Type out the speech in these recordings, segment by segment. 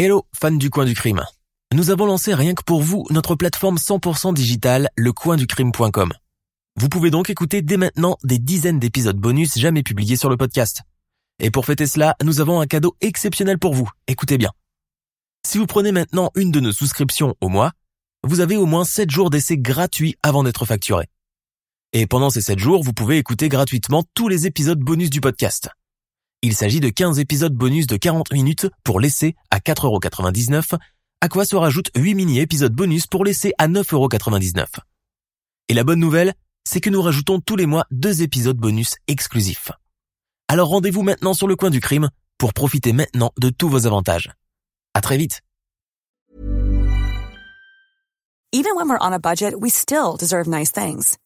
Hello, fans du coin du crime. Nous avons lancé rien que pour vous notre plateforme 100% digitale, lecoinducrime.com. Vous pouvez donc écouter dès maintenant des dizaines d'épisodes bonus jamais publiés sur le podcast. Et pour fêter cela, nous avons un cadeau exceptionnel pour vous. Écoutez bien. Si vous prenez maintenant une de nos souscriptions au mois, vous avez au moins 7 jours d'essai gratuits avant d'être facturé. Et pendant ces 7 jours, vous pouvez écouter gratuitement tous les épisodes bonus du podcast. Il s'agit de 15 épisodes bonus de 40 minutes pour l'essai à 4,99€, à quoi se rajoutent 8 mini-épisodes bonus pour l'essai à 9,99€. Et la bonne nouvelle, c'est que nous rajoutons tous les mois deux épisodes bonus exclusifs. Alors rendez-vous maintenant sur le coin du crime pour profiter maintenant de tous vos avantages. À très vite. Even when we're on a budget, we still deserve nice things.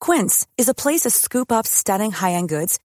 Quince is a place to scoop up stunning high-end goods